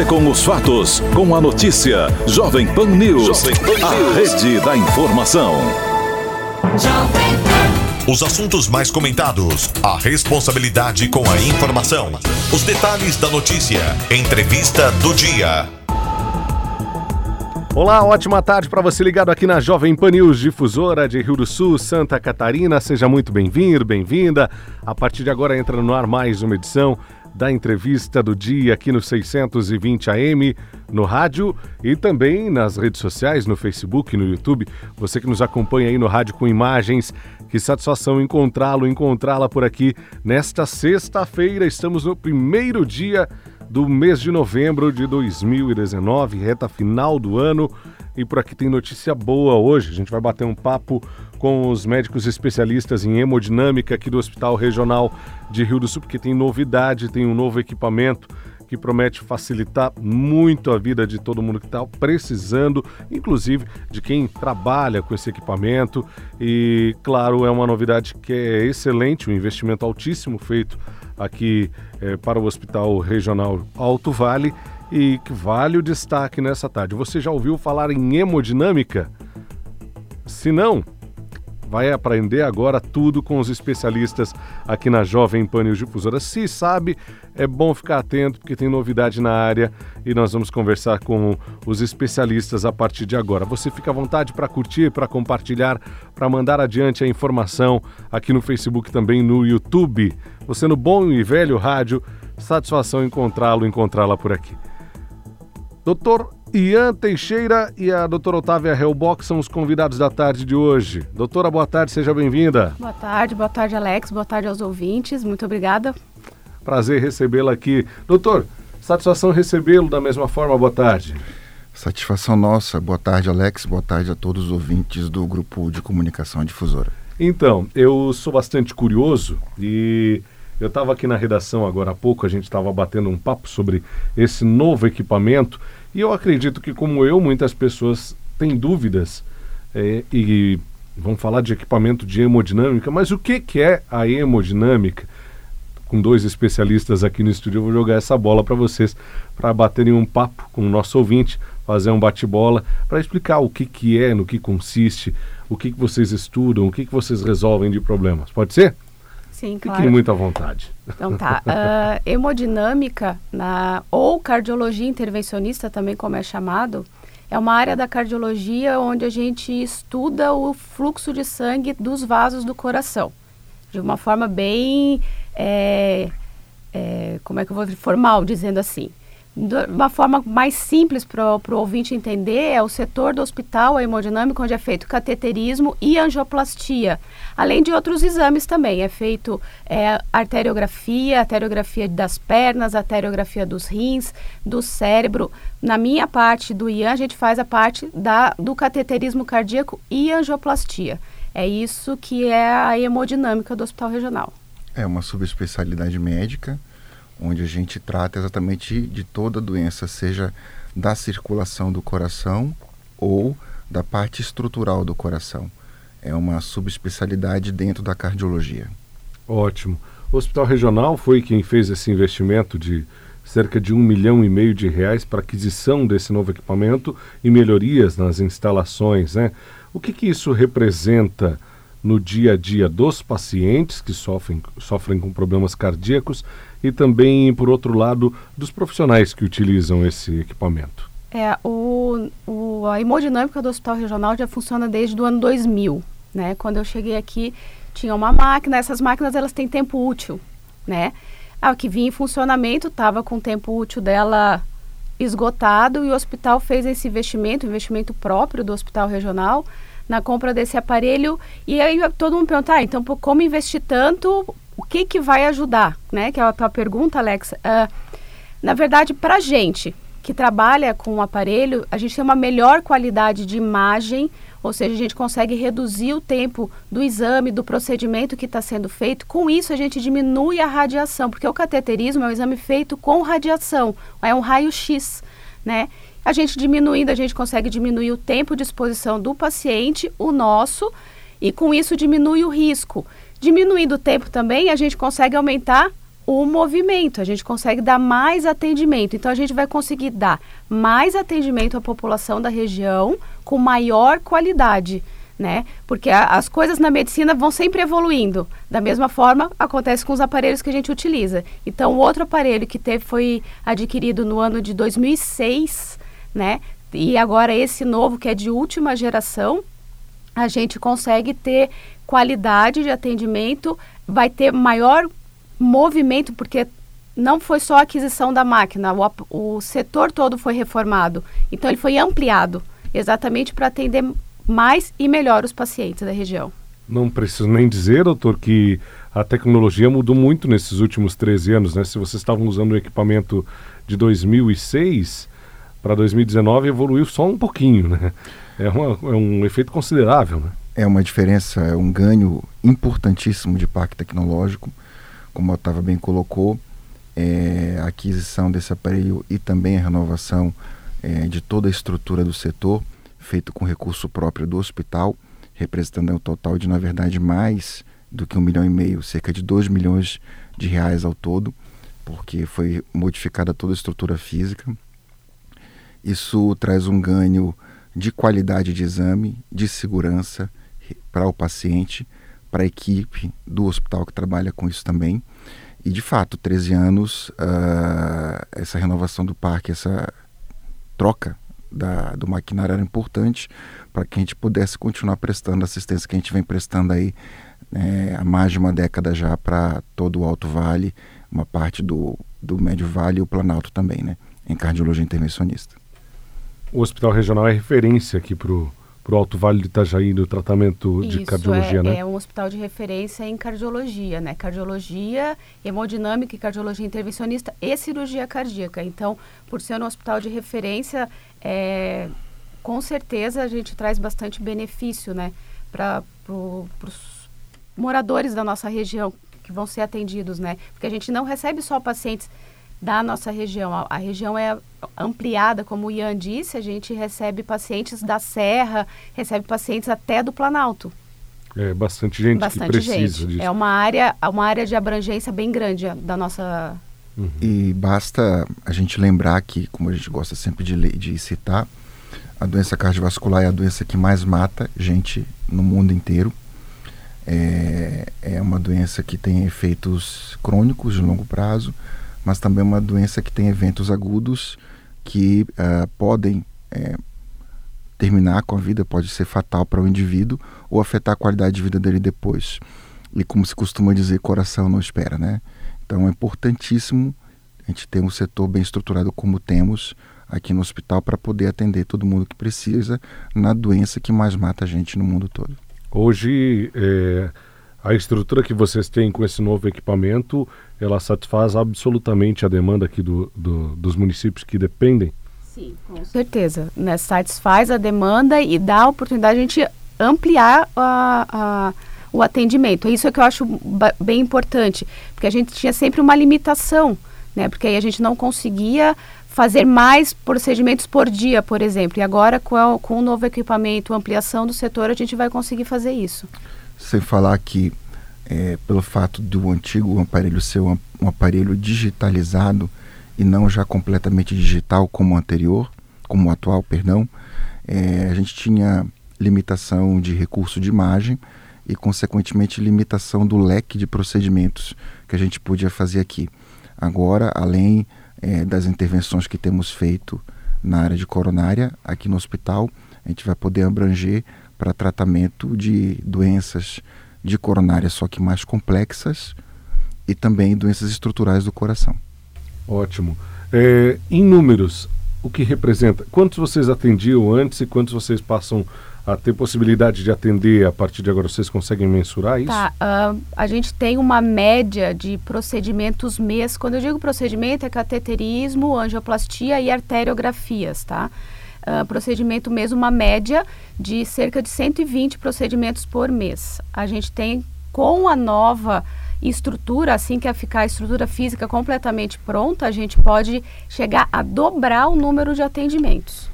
você com os fatos, com a notícia. Jovem Pan News, Jovem Pan a News. rede da informação. Os assuntos mais comentados, a responsabilidade com a informação, os detalhes da notícia, entrevista do dia. Olá, ótima tarde para você ligado aqui na Jovem Pan News, difusora de Rio do Sul, Santa Catarina. Seja muito bem-vindo, bem-vinda. A partir de agora entra no ar mais uma edição da entrevista do dia aqui no 620 AM, no rádio e também nas redes sociais, no Facebook, no YouTube. Você que nos acompanha aí no rádio com imagens, que satisfação encontrá-lo, encontrá-la por aqui nesta sexta-feira. Estamos no primeiro dia do mês de novembro de 2019, reta final do ano. E por aqui tem notícia boa hoje. A gente vai bater um papo com os médicos especialistas em hemodinâmica aqui do Hospital Regional de Rio do Sul, porque tem novidade, tem um novo equipamento que promete facilitar muito a vida de todo mundo que está precisando, inclusive de quem trabalha com esse equipamento. E, claro, é uma novidade que é excelente, um investimento altíssimo feito aqui é, para o Hospital Regional Alto Vale e que vale o destaque nessa tarde. Você já ouviu falar em hemodinâmica? Se não, vai aprender agora tudo com os especialistas aqui na Jovem Pan News Difusora. Se sabe, é bom ficar atento porque tem novidade na área e nós vamos conversar com os especialistas a partir de agora. Você fica à vontade para curtir, para compartilhar, para mandar adiante a informação aqui no Facebook também no YouTube. Você no bom e velho rádio, satisfação encontrá-lo, encontrá-la por aqui. Doutor Ian Teixeira e a doutora Otávia Helbock são os convidados da tarde de hoje. Doutora, boa tarde, seja bem-vinda. Boa tarde, boa tarde, Alex, boa tarde aos ouvintes, muito obrigada. Prazer recebê-la aqui. Doutor, satisfação recebê-lo da mesma forma, boa tarde. Satisfação nossa, boa tarde, Alex, boa tarde a todos os ouvintes do Grupo de Comunicação Difusora. Então, eu sou bastante curioso e eu estava aqui na redação agora há pouco, a gente estava batendo um papo sobre esse novo equipamento e eu acredito que, como eu, muitas pessoas têm dúvidas é, e vão falar de equipamento de hemodinâmica, mas o que, que é a hemodinâmica? Com dois especialistas aqui no estúdio, eu vou jogar essa bola para vocês, para baterem um papo com o nosso ouvinte, fazer um bate-bola, para explicar o que, que é, no que consiste, o que, que vocês estudam, o que, que vocês resolvem de problemas. Pode ser? Sim, claro. Fiquem muito à vontade. Então tá. Uh, hemodinâmica, na, ou cardiologia intervencionista também como é chamado, é uma área da cardiologia onde a gente estuda o fluxo de sangue dos vasos do coração. De uma forma bem, é, é, como é que eu vou formal dizendo assim uma forma mais simples para o ouvinte entender, é o setor do hospital hemodinâmico onde é feito cateterismo e angioplastia, além de outros exames também. É feito é, arteriografia, arteriografia das pernas, arteriografia dos rins, do cérebro. Na minha parte do IAN, a gente faz a parte da, do cateterismo cardíaco e angioplastia. É isso que é a hemodinâmica do Hospital Regional. É uma subespecialidade médica onde a gente trata exatamente de toda doença, seja da circulação do coração ou da parte estrutural do coração. É uma subespecialidade dentro da cardiologia. Ótimo. O Hospital Regional foi quem fez esse investimento de cerca de um milhão e meio de reais para aquisição desse novo equipamento e melhorias nas instalações, né? O que, que isso representa no dia a dia dos pacientes que sofrem, sofrem com problemas cardíacos e também, por outro lado, dos profissionais que utilizam esse equipamento? É, o, o, a hemodinâmica do Hospital Regional já funciona desde o ano 2000, né? Quando eu cheguei aqui, tinha uma máquina, essas máquinas elas têm tempo útil, né? A que vinha em funcionamento estava com o tempo útil dela esgotado e o hospital fez esse investimento, investimento próprio do Hospital Regional, na compra desse aparelho. E aí todo mundo pergunta, ah, então como investir tanto o que, que vai ajudar, né? Que é a tua pergunta, Alex. Uh, na verdade, para a gente que trabalha com o aparelho, a gente tem uma melhor qualidade de imagem, ou seja, a gente consegue reduzir o tempo do exame, do procedimento que está sendo feito. Com isso, a gente diminui a radiação, porque o cateterismo é um exame feito com radiação, é um raio-x, né? A gente diminuindo, a gente consegue diminuir o tempo de exposição do paciente, o nosso, e com isso diminui o risco. Diminuindo o tempo também, a gente consegue aumentar o movimento, a gente consegue dar mais atendimento. Então, a gente vai conseguir dar mais atendimento à população da região com maior qualidade. Né? Porque a, as coisas na medicina vão sempre evoluindo. Da mesma forma, acontece com os aparelhos que a gente utiliza. Então, o outro aparelho que teve, foi adquirido no ano de 2006, né? E agora esse novo, que é de última geração, a gente consegue ter qualidade de atendimento, vai ter maior movimento, porque não foi só a aquisição da máquina, o, o setor todo foi reformado. Então, ele foi ampliado, exatamente para atender mais e melhor os pacientes da região. Não preciso nem dizer, doutor, que a tecnologia mudou muito nesses últimos 13 anos, né? Se vocês estavam usando o equipamento de 2006 para 2019, evoluiu só um pouquinho, né? É, uma, é um efeito considerável, né? É uma diferença, é um ganho importantíssimo de parque tecnológico como a Otávio bem colocou, é, a aquisição desse aparelho e também a renovação é, de toda a estrutura do setor, feito com recurso próprio do hospital, representando um total de, na verdade, mais do que um milhão e meio, cerca de dois milhões de reais ao todo, porque foi modificada toda a estrutura física. Isso traz um ganho de qualidade de exame, de segurança para o paciente, para a equipe do hospital que trabalha com isso também. E de fato, 13 anos, uh, essa renovação do parque, essa troca da, do maquinário era importante para que a gente pudesse continuar prestando a assistência que a gente vem prestando aí né, há mais de uma década já para todo o Alto Vale, uma parte do, do Médio Vale e o Planalto também, né, em cardiologia intervencionista. O Hospital Regional é referência aqui para o para o Alto Vale de Itajaí no tratamento Isso, de cardiologia, é, né? É um hospital de referência em cardiologia, né? Cardiologia, hemodinâmica e cardiologia intervencionista e cirurgia cardíaca. Então, por ser um hospital de referência, é, com certeza a gente traz bastante benefício, né? Para pro, os moradores da nossa região que vão ser atendidos, né? Porque a gente não recebe só pacientes da nossa região. A, a, região é ampliada, como o Ian disse, a gente recebe pacientes da Serra, recebe pacientes até do Planalto. É bastante gente bastante que precisa gente. disso. É uma área, uma área de abrangência bem grande da nossa. Uhum. E basta a gente lembrar que, como a gente gosta sempre de, de citar, a doença cardiovascular é a doença que mais mata gente no mundo inteiro. É, é uma doença que tem efeitos crônicos de longo prazo, mas também é uma doença que tem eventos agudos que uh, podem é, terminar com a vida, pode ser fatal para o indivíduo ou afetar a qualidade de vida dele depois. E como se costuma dizer, coração não espera, né? Então é importantíssimo a gente ter um setor bem estruturado como temos aqui no hospital para poder atender todo mundo que precisa na doença que mais mata a gente no mundo todo. Hoje, é, a estrutura que vocês têm com esse novo equipamento ela satisfaz absolutamente a demanda aqui do, do, dos municípios que dependem? Sim, com certeza. Né? Satisfaz a demanda e dá a oportunidade de a gente ampliar a, a, o atendimento. Isso é que eu acho bem importante, porque a gente tinha sempre uma limitação, né? porque aí a gente não conseguia fazer mais procedimentos por dia, por exemplo. E agora, com, a, com o novo equipamento, ampliação do setor, a gente vai conseguir fazer isso. Sem falar que é, pelo fato do antigo aparelho ser um, um, aparelho digitalizado e não já completamente digital como o anterior, como o atual, perdão, é, a gente tinha limitação de recurso de imagem e, consequentemente, limitação do leque de procedimentos que a gente podia fazer aqui. Agora, além é, das intervenções que temos feito na área de coronária, aqui no hospital, a gente vai poder abranger para tratamento de doenças de coronária, só que mais complexas, e também doenças estruturais do coração. Ótimo. É, em números, o que representa? Quantos vocês atendiam antes e quantos vocês passam a ter possibilidade de atender a partir de agora? Vocês conseguem mensurar isso? Tá, uh, a gente tem uma média de procedimentos mês. Quando eu digo procedimento, é cateterismo, angioplastia e arteriografias, tá? Uh, procedimento mesmo, uma média de cerca de 120 procedimentos por mês. A gente tem, com a nova estrutura, assim que ficar a estrutura física completamente pronta, a gente pode chegar a dobrar o número de atendimentos.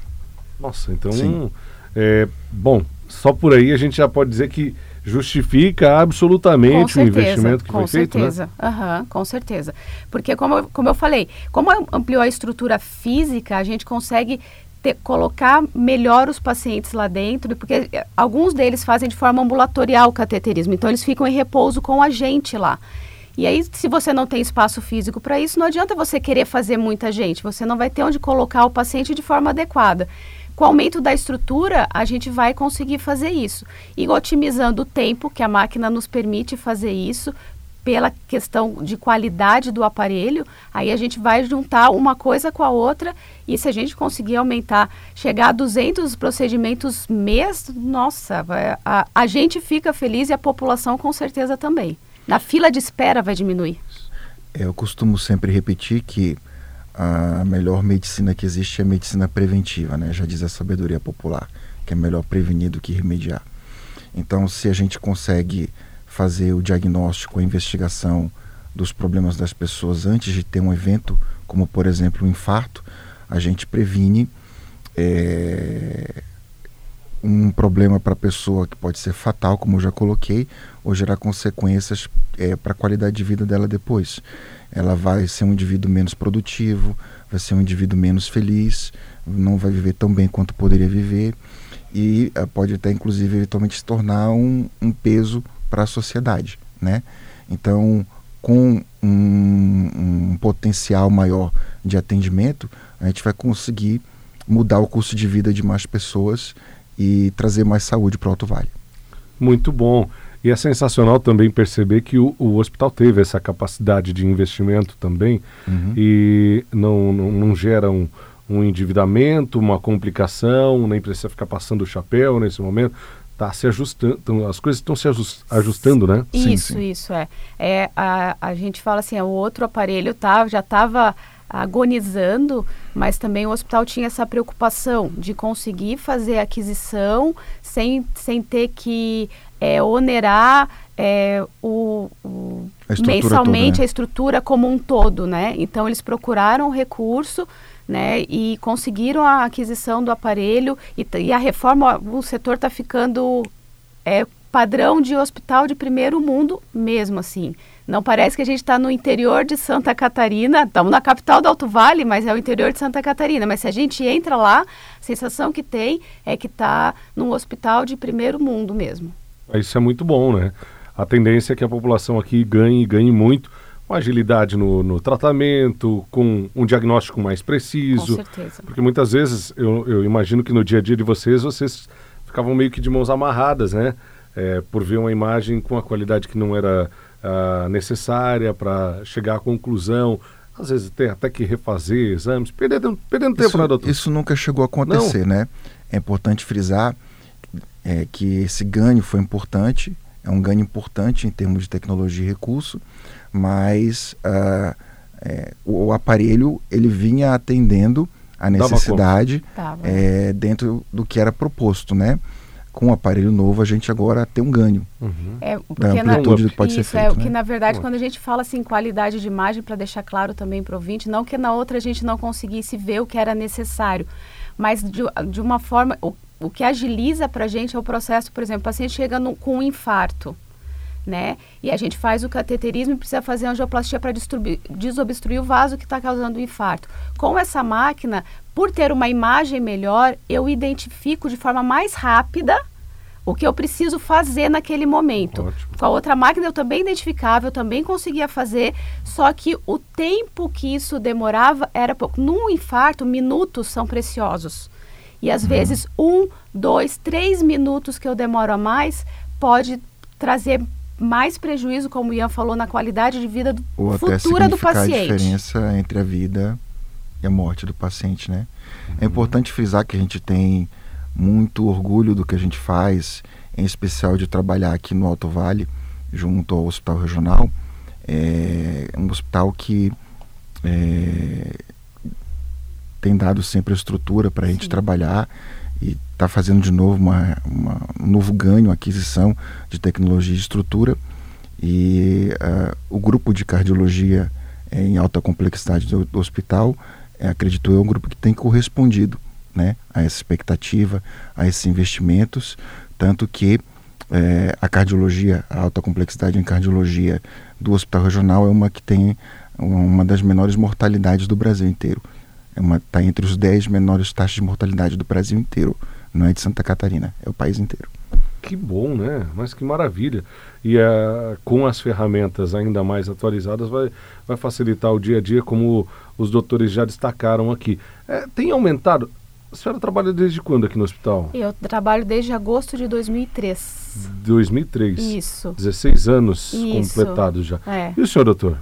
Nossa, então, é, bom, só por aí a gente já pode dizer que justifica absolutamente com o certeza, investimento que com foi feito, né? certeza. Aham, com certeza. Porque, como, como eu falei, como ampliou a estrutura física, a gente consegue ter- colocar melhor os pacientes lá dentro, porque eh, alguns deles fazem de forma ambulatorial o cateterismo, então eles ficam em repouso com a gente lá. E aí, se você não tem espaço físico para isso, não adianta você querer fazer muita gente, você não vai ter onde colocar o paciente de forma adequada. Com o aumento da estrutura, a gente vai conseguir fazer isso. E otimizando o tempo que a máquina nos permite fazer isso, pela questão de qualidade do aparelho, aí a gente vai juntar uma coisa com a outra e se a gente conseguir aumentar, chegar a 200 procedimentos mês, nossa, a, a gente fica feliz e a população com certeza também. Na fila de espera vai diminuir. Eu costumo sempre repetir que a melhor medicina que existe é a medicina preventiva, né? Já diz a sabedoria popular, que é melhor prevenir do que remediar. Então, se a gente consegue fazer o diagnóstico, a investigação dos problemas das pessoas antes de ter um evento, como por exemplo um infarto, a gente previne é, um problema para a pessoa que pode ser fatal, como eu já coloquei, ou gerar consequências é, para a qualidade de vida dela depois. Ela vai ser um indivíduo menos produtivo, vai ser um indivíduo menos feliz, não vai viver tão bem quanto poderia viver e eh, pode até inclusive eventualmente se tornar um, um peso para a sociedade, né? Então, com um, um potencial maior de atendimento, a gente vai conseguir mudar o custo de vida de mais pessoas e trazer mais saúde para o Alto Vale. Muito bom. E é sensacional também perceber que o, o hospital teve essa capacidade de investimento também Uhum. e não, não, não gera um, um endividamento, uma complicação, nem precisa ficar passando o chapéu nesse momento. Está se ajustando, então, as coisas estão se ajus- ajustando, né? Sim, isso, sim. isso é. é a, a gente fala assim, o outro aparelho tá, já estava agonizando, mas também o hospital tinha essa preocupação de conseguir fazer a aquisição sem, sem ter que é, onerar é, o, o- A mensalmente toda, né? a estrutura como um todo, né? Então eles procuraram o recurso, né? E conseguiram a aquisição do aparelho e, e a reforma, o setor está ficando é padrão de hospital de primeiro mundo mesmo assim. Não parece que a gente está no interior de Santa Catarina, estamos na capital do Alto Vale, mas é o interior de Santa Catarina. Mas se a gente entra lá, a sensação que tem é que está num hospital de primeiro mundo mesmo. Isso é muito bom, né? A tendência é que a população aqui ganhe, ganhe muito, com agilidade no, no tratamento, com um diagnóstico mais Com preciso. certeza. Porque muitas vezes, eu, eu imagino que no dia a dia de vocês, vocês ficavam meio que de mãos amarradas, né? É, por ver uma imagem com a qualidade que não era ah, necessária para chegar à conclusão. Às vezes tem até que refazer exames, perdendo, perdendo tempo, Isso, né, doutor? isso nunca chegou a acontecer, né? É importante frisar é, que esse ganho foi importante, é um ganho importante em termos de tecnologia e recurso, mas ah, é, o, o aparelho ele vinha atendendo a necessidade é, dentro do que era proposto, né? Com o aparelho novo a gente agora tem um ganho Uhum. É, da porque na, que pode ser isso, é feito, o que né? na verdade Ué. quando a gente fala assim qualidade de imagem para deixar claro também para o ouvinte, não que na outra a gente não conseguisse ver o que era necessário, mas de, de uma forma o, o que agiliza para a gente é o processo, por exemplo, o paciente chega no- com um infarto, né? E a gente faz o cateterismo e precisa fazer angioplastia para desobstruir o vaso que está causando o infarto. Com essa máquina, por ter uma imagem melhor, eu identifico de forma mais rápida o que eu preciso fazer naquele momento. Ótimo. Com a outra máquina eu também identificava, eu também conseguia fazer, só que o tempo que isso demorava era pouco. Num infarto, minutos são preciosos. E às vezes um, dois, três minutos que eu demoro a mais pode trazer mais prejuízo, como o Ian falou, na qualidade de vida do, ou até futura do significar a paciente. diferença entre a vida e a morte do paciente, né? É Uhum. importante frisar que a gente tem muito orgulho do que a gente faz, em especial de trabalhar aqui no Alto Vale, junto ao Hospital Regional. É um hospital que é, tem dado sempre a estrutura para a gente Sim. trabalhar e está fazendo de novo uma, uma- um novo ganho, aquisição de tecnologia e estrutura. E ah, o grupo de cardiologia eh, em alta complexidade do, do hospital, eh, acredito eu, é um grupo que tem correspondido né, a essa expectativa, a esses investimentos, tanto que É, a cardiologia, a alta complexidade em cardiologia do Hospital Regional é uma que tem uma das menores mortalidades do Brasil inteiro. Está é entre os 10 menores taxas de mortalidade do Brasil inteiro. Não é de Santa Catarina, é o país inteiro. Que bom, né? Mas que maravilha. E uh, com as ferramentas ainda mais atualizadas, vai, vai facilitar o dia a dia, como os doutores já destacaram aqui. É, tem aumentado. A senhora trabalha desde quando aqui no hospital? Eu trabalho desde agosto de 2003. 2003? Isso. 16 anos Isso. completados já. É. E o senhor, doutor?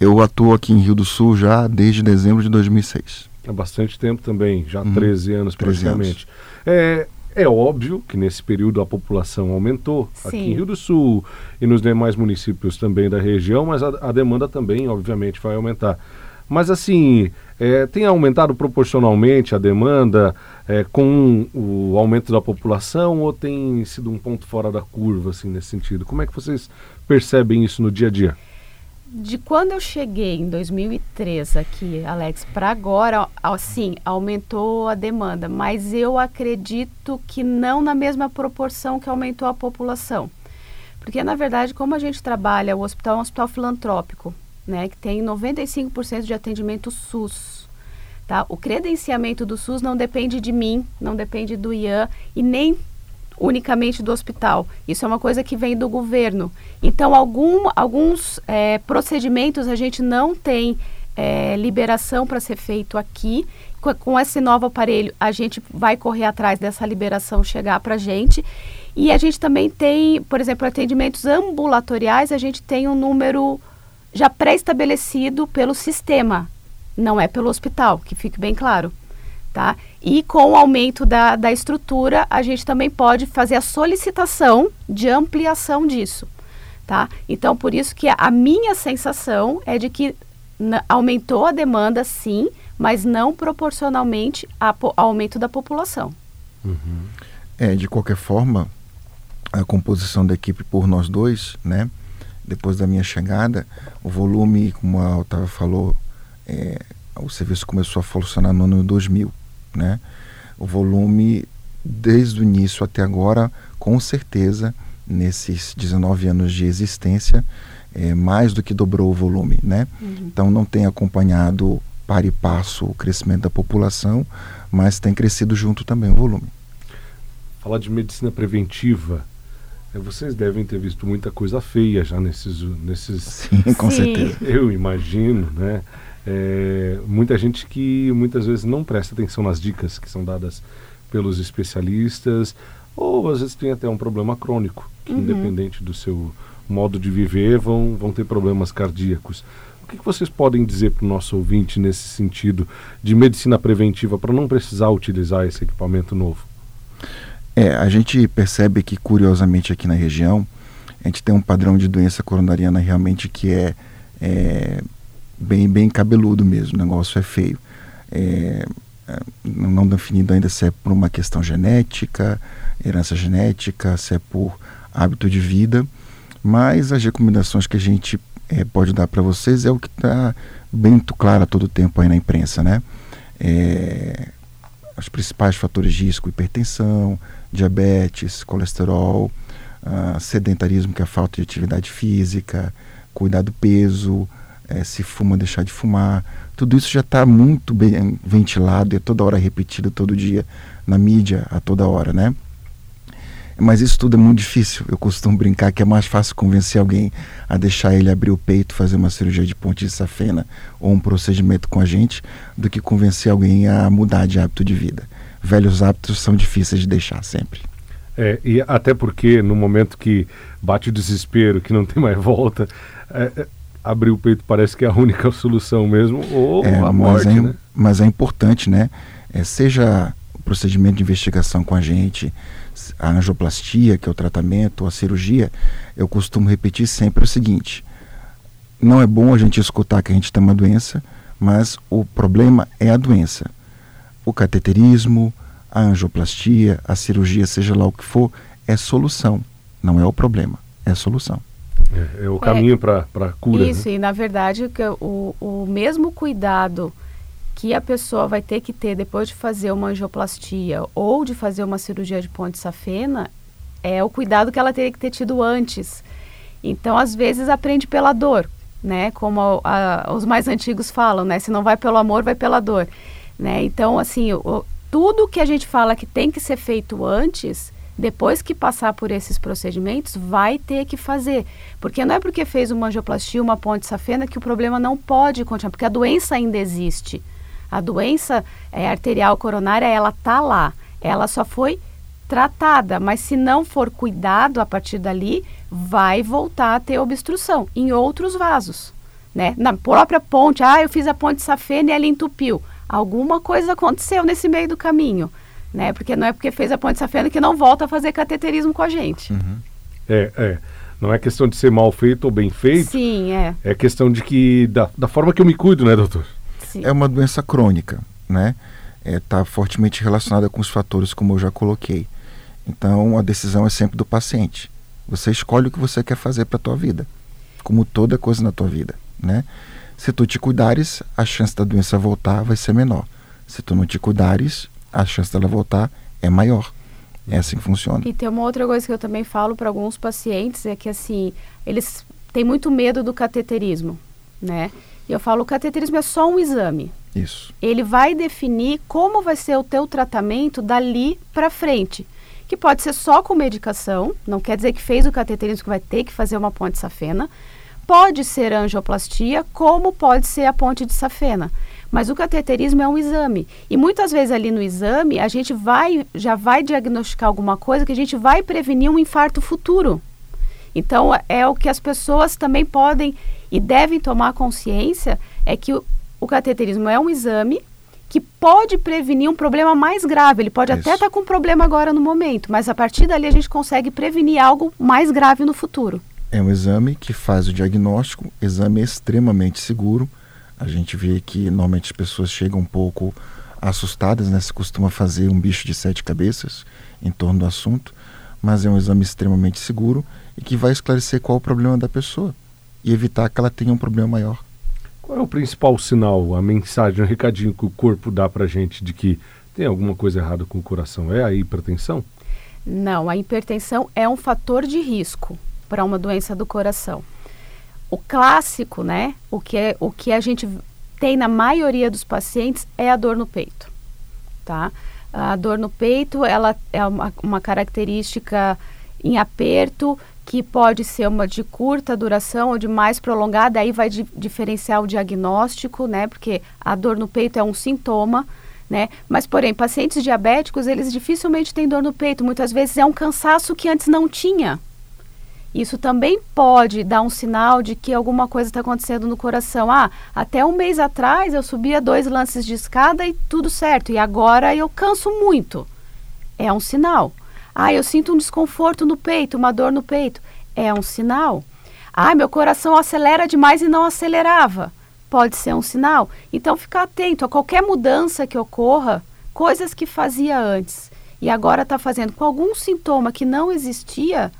Eu atuo aqui em Rio do Sul já desde dezembro de 2006. Há bastante tempo também, já uhum. 13 anos 13 praticamente. Anos. É, é óbvio que nesse período a população aumentou Sim. aqui em Rio do Sul e nos demais municípios também da região, mas a, a demanda também, obviamente, vai aumentar. Mas assim, é, tem aumentado proporcionalmente a demanda é, com o aumento da população ou tem sido um ponto fora da curva, assim, nesse sentido? Como é que vocês percebem isso no dia a dia? De quando eu cheguei em 2003 aqui, Alex, para agora, assim, aumentou a demanda, mas eu acredito que não na mesma proporção que aumentou a população. Porque, na verdade, como a gente trabalha, o hospital é um hospital filantrópico, né, que tem 95% de atendimento SUS. Tá? O credenciamento do SUS não depende de mim, não depende do IAN e nem unicamente do hospital. Isso é uma coisa que vem do governo. Então, algum, alguns é, procedimentos a gente não tem é, liberação para ser feito aqui. Com, com, esse novo aparelho, a gente vai correr atrás dessa liberação chegar para a gente. E a gente também tem, por exemplo, atendimentos ambulatoriais, a gente tem um número já pré-estabelecido pelo sistema, não é pelo hospital, que fique bem claro tá? E com o aumento da, da estrutura, a gente também pode fazer a solicitação de ampliação disso, tá? Então, por isso que a, minha sensação é de que aumentou a demanda, sim, mas não proporcionalmente ao aumento da população. Uhum. É, de qualquer forma, a composição da equipe por nós dois, né? Depois da minha chegada, o volume, como a Otávio falou, é, o serviço começou a funcionar no ano 2000 né? O volume desde o início até agora, com certeza, nesses 19 anos de existência, é mais do que dobrou o volume, né? Uhum. Então não tem acompanhado para e passo o crescimento da população, mas tem crescido junto também o volume. Falar de medicina preventiva, é, vocês devem ter visto muita coisa feia já nesses nesses Sim, com Sim. certeza. Eu imagino, né? É, muita gente que muitas vezes não presta atenção nas dicas que são dadas pelos especialistas, ou às vezes tem até um problema crônico, que uhum. independente do seu modo de viver, vão, vão ter problemas cardíacos. O que, que vocês podem dizer para o nosso ouvinte nesse sentido de medicina preventiva para não precisar utilizar esse equipamento novo? É, a gente percebe que, curiosamente, aqui na região, a gente tem um padrão de doença coronariana realmente que é, é bem, bem cabeludo mesmo, o negócio é feio. É, é, não definido ainda se é por uma questão genética, herança genética, se é por hábito de vida, mas as recomendações que a gente é, pode dar para vocês é o que está bem claro a todo tempo aí na imprensa, né? É, os principais fatores de risco, hipertensão, diabetes, colesterol, uh, sedentarismo, que é a falta de atividade física, cuidar do peso, é, se fuma, deixar de fumar. Tudo isso já está muito bem ventilado e é toda hora repetido, todo dia, na mídia, a toda hora, né? Mas isso tudo é muito difícil. Eu costumo brincar que é mais fácil convencer alguém a deixar ele abrir o peito, fazer uma cirurgia de ponte de safena ou um procedimento com a gente, do que convencer alguém a mudar de hábito de vida. Velhos hábitos são difíceis de deixar sempre. É, e até porque no momento que bate o desespero, que não tem mais volta, é, é abrir o peito parece que é a única solução mesmo, ou é, a morte, mas é, né? Mas é importante, né? É, seja o procedimento de investigação com a gente, a angioplastia, que é o tratamento, a cirurgia, eu costumo repetir sempre o seguinte: não é bom a gente escutar que a gente tem uma doença, mas o problema é a doença. O cateterismo, a angioplastia, a cirurgia, seja lá o que for, é solução, não é o problema, é solução. É, é o caminho é, para a cura. Isso, né? e na verdade o, o mesmo cuidado que a pessoa vai ter que ter depois de fazer uma angioplastia ou de fazer uma cirurgia de ponte safena é o cuidado que ela teria que ter tido antes. Então, às vezes, aprende pela dor, né? Como a, a, os mais antigos falam, né? Se não vai pelo amor, vai pela dor, né? Então, assim, o, tudo que a gente fala que tem que ser feito antes, depois que passar por esses procedimentos, vai ter que fazer. Porque não é porque fez uma angioplastia, uma ponte safena, que o problema não pode continuar, porque a doença ainda existe. A doença é, arterial coronária, ela tá lá. Ela só foi tratada, mas se não for cuidado a partir dali, vai voltar a ter obstrução em outros vasos, né? Na própria ponte, ah, eu fiz a ponte safena e ela entupiu. Alguma coisa aconteceu nesse meio do caminho, né? Porque não é porque fez a ponte safena que não volta a fazer cateterismo com a gente. Uhum. É, é. Não é questão de ser mal feito ou bem feito. Sim, é. É questão de que da, da forma que eu me cuido, né, doutor? Sim. É uma doença crônica, né? Está é, tá fortemente relacionada com os fatores como eu já coloquei. Então a decisão é sempre do paciente. Você escolhe o que você quer fazer para a tua vida, como toda coisa na tua vida, né? Se tu te cuidares, a chance da doença voltar vai ser menor. Se tu não te cuidares, a chance dela voltar é maior. É assim que funciona. E tem uma outra coisa que eu também falo para alguns pacientes é que assim, eles têm muito medo do cateterismo, né? E eu falo, o cateterismo é só um exame. Isso. Ele vai definir como vai ser o teu tratamento dali para frente que pode ser só com medicação, não quer dizer que fez o cateterismo que vai ter que fazer uma ponte safena. Pode ser angioplastia, como pode ser a ponte de safena. Mas o cateterismo é um exame. E muitas vezes ali no exame, a gente vai já vai diagnosticar alguma coisa que a gente vai prevenir um infarto futuro. Então, é o que as pessoas também podem e devem tomar consciência, é que o, o cateterismo é um exame que pode prevenir um problema mais grave. Ele pode Isso. até estar tá com um problema agora no momento, mas a partir dali a gente consegue prevenir algo mais grave no futuro. É um exame que faz o diagnóstico, exame extremamente seguro. A gente vê que normalmente as pessoas chegam um pouco assustadas, né? Se costuma fazer um bicho de sete cabeças em torno do assunto, mas é um exame extremamente seguro e que vai esclarecer qual é o problema da pessoa e evitar que ela tenha um problema maior. Qual é o principal sinal, a mensagem, o recadinho que o corpo dá para gente de que tem alguma coisa errada com o coração? É a hipertensão? Não, a hipertensão é um fator de risco para uma doença do coração. O clássico, né? O que, é, o que a gente tem na maioria dos pacientes é a dor no peito, tá? A dor no peito, ela é uma, uma característica em aperto que pode ser uma de curta duração ou de mais prolongada, aí vai di diferenciar o diagnóstico, né? Porque a dor no peito é um sintoma, né? Mas, porém, pacientes diabéticos, eles dificilmente têm dor no peito. Muitas vezes é um cansaço que antes não tinha. Isso também pode dar um sinal de que alguma coisa está acontecendo no coração. Ah, até um mês atrás eu subia dois lances de escada e tudo certo, e agora eu canso muito. É um sinal. Ah, eu sinto um desconforto no peito, uma dor no peito. É um sinal. Ah, meu coração acelera demais e não acelerava. Pode ser um sinal. Então, ficar atento a qualquer mudança que ocorra, coisas que fazia antes e agora está fazendo com algum sintoma que não existia,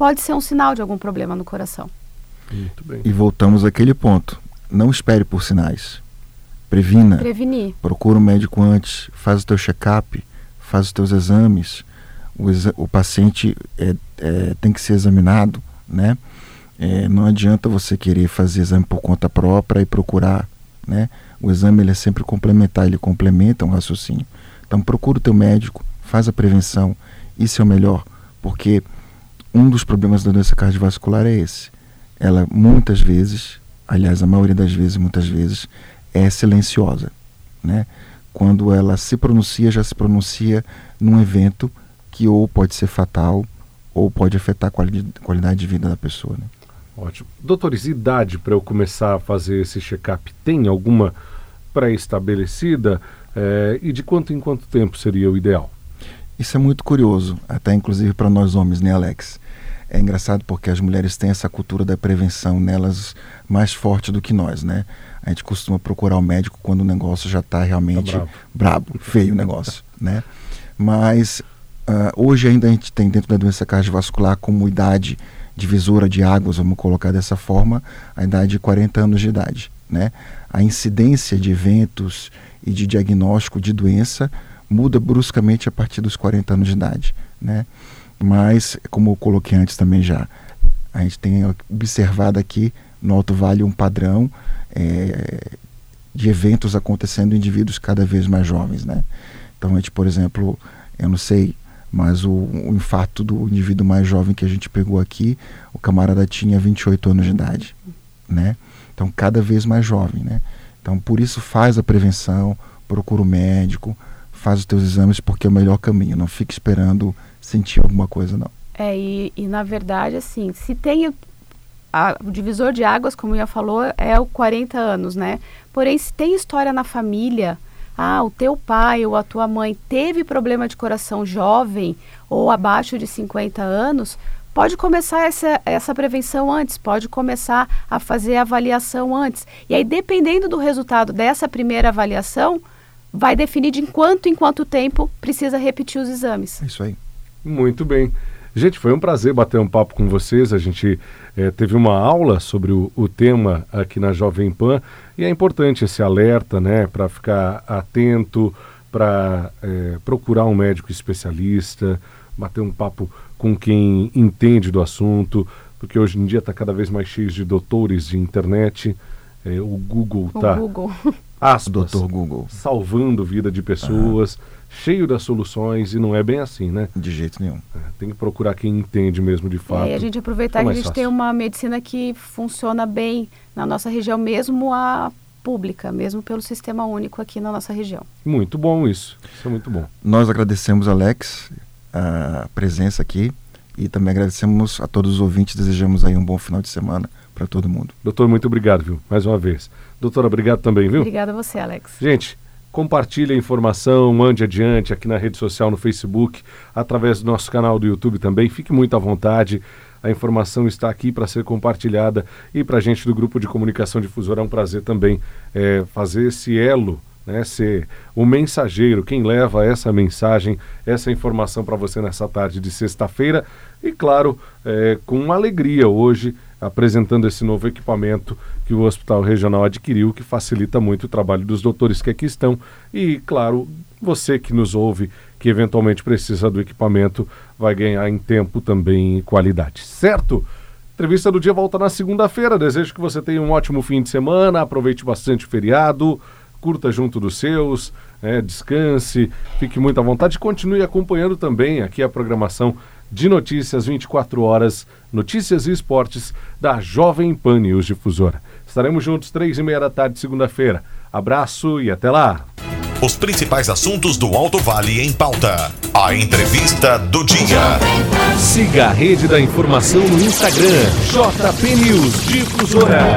pode ser um sinal de algum problema no coração. Muito bem. E voltamos àquele ponto. Não espere por sinais. Previna. Prevenir. Procura um médico antes, faz o teu check-up, faz os teus exames, o, o paciente é, é, tem que ser examinado, né? É, não adianta você querer fazer exame por conta própria e procurar, né? O exame ele é sempre complementar, ele complementa um raciocínio. Então procura o teu médico, faz a prevenção, isso é o melhor, porque um dos problemas da doença cardiovascular é esse. Ela muitas vezes, aliás, a maioria das vezes, muitas vezes, é silenciosa, né? Quando ela se pronuncia, já se pronuncia num evento que ou pode ser fatal ou pode afetar a quali qualidade de vida da pessoa. Né? Ótimo. Doutores, idade para eu começar a fazer esse check-up tem alguma pré-estabelecida? É, e de quanto em quanto tempo seria o ideal? Isso é muito curioso, até inclusive para nós homens, né, Alex? É engraçado porque as mulheres têm essa cultura da prevenção nelas mais forte do que nós, né? A gente costuma procurar o médico quando o negócio já está realmente tá brabo. brabo, feio o negócio, né? Mas Uh, hoje ainda a gente tem dentro da doença cardiovascular como idade divisora de águas, vamos colocar dessa forma, a idade de 40 anos de idade. Né? A incidência de eventos e de diagnóstico de doença muda bruscamente a partir dos 40 anos de idade. Né? Mas, como eu coloquei antes também já, a gente tem observado aqui no Alto Vale um padrão é, de eventos acontecendo em indivíduos cada vez mais jovens, né? Então a gente, por exemplo, eu não sei, mas o, o infarto do indivíduo mais jovem que a gente pegou aqui, o camarada tinha 28 anos de idade, né? Então cada vez mais jovem, né? Então por isso faz a prevenção, procura o médico, faz os teus exames porque é o melhor caminho. Não fique esperando sentir alguma coisa não. É e, e na verdade assim, se tem a, o divisor de águas, como já falou, é o 40 anos, né? Porém, se tem história na família, ah, o teu pai ou a tua mãe teve problema de coração jovem ou abaixo de 50 anos, pode começar essa, essa prevenção antes, pode começar a fazer a avaliação antes. E aí, dependendo do resultado dessa primeira avaliação, vai definir de quanto em quanto tempo precisa repetir os exames. É isso aí. Muito bem. Gente, foi um prazer bater um papo com vocês. A gente é, teve uma aula sobre o, o, tema aqui na Jovem Pan e é importante esse alerta, né, para ficar atento, para é, procurar um médico especialista, bater um papo com quem entende do assunto, porque hoje em dia está cada vez mais cheio de doutores de internet. É, o Google está. Google. Aspas, Doutor Google. Salvando vida de pessoas. Ah cheio das soluções e não é bem assim, né? De jeito nenhum. É, tem que procurar quem entende mesmo de fato. É, e a gente aproveitar que a gente fácil. tem uma medicina que funciona bem na nossa região, mesmo a pública, mesmo pelo sistema único aqui na nossa região. Muito bom isso. Isso é muito bom. Nós agradecemos, Alex, a presença aqui e também agradecemos a todos os ouvintes. Desejamos aí um bom final de semana para todo mundo. Doutor, muito obrigado, viu? Mais uma vez. Doutora, obrigado também, viu? Obrigada a você, Alex. Gente, Compartilhe a informação, mande adiante aqui na rede social, no Facebook, através do nosso canal do YouTube também. Fique muito à vontade. A informação está aqui para ser compartilhada e para a gente do Grupo de Comunicação Difusora é um prazer também é, fazer esse elo, né, ser o mensageiro, quem leva essa mensagem, essa informação para você nessa tarde de sexta-feira e, claro, é, com alegria hoje apresentando esse novo equipamento que o Hospital Regional adquiriu, que facilita muito o trabalho dos doutores que aqui estão. E, claro, você que nos ouve, que eventualmente precisa do equipamento, vai ganhar em tempo também e qualidade. Certo? Entrevista do dia volta na segunda-feira. Desejo que você tenha um ótimo fim de semana, aproveite bastante o feriado, curta junto dos seus, é, descanse, fique muito à vontade e continue acompanhando também aqui a programação de notícias 24 horas, notícias e esportes da Jovem Pan News Difusora. Estaremos juntos três e meia da tarde, segunda-feira. Abraço e até lá. Os principais assuntos do Alto Vale em pauta. A entrevista do dia. Siga a rede da informação no Instagram, JP News Difusora.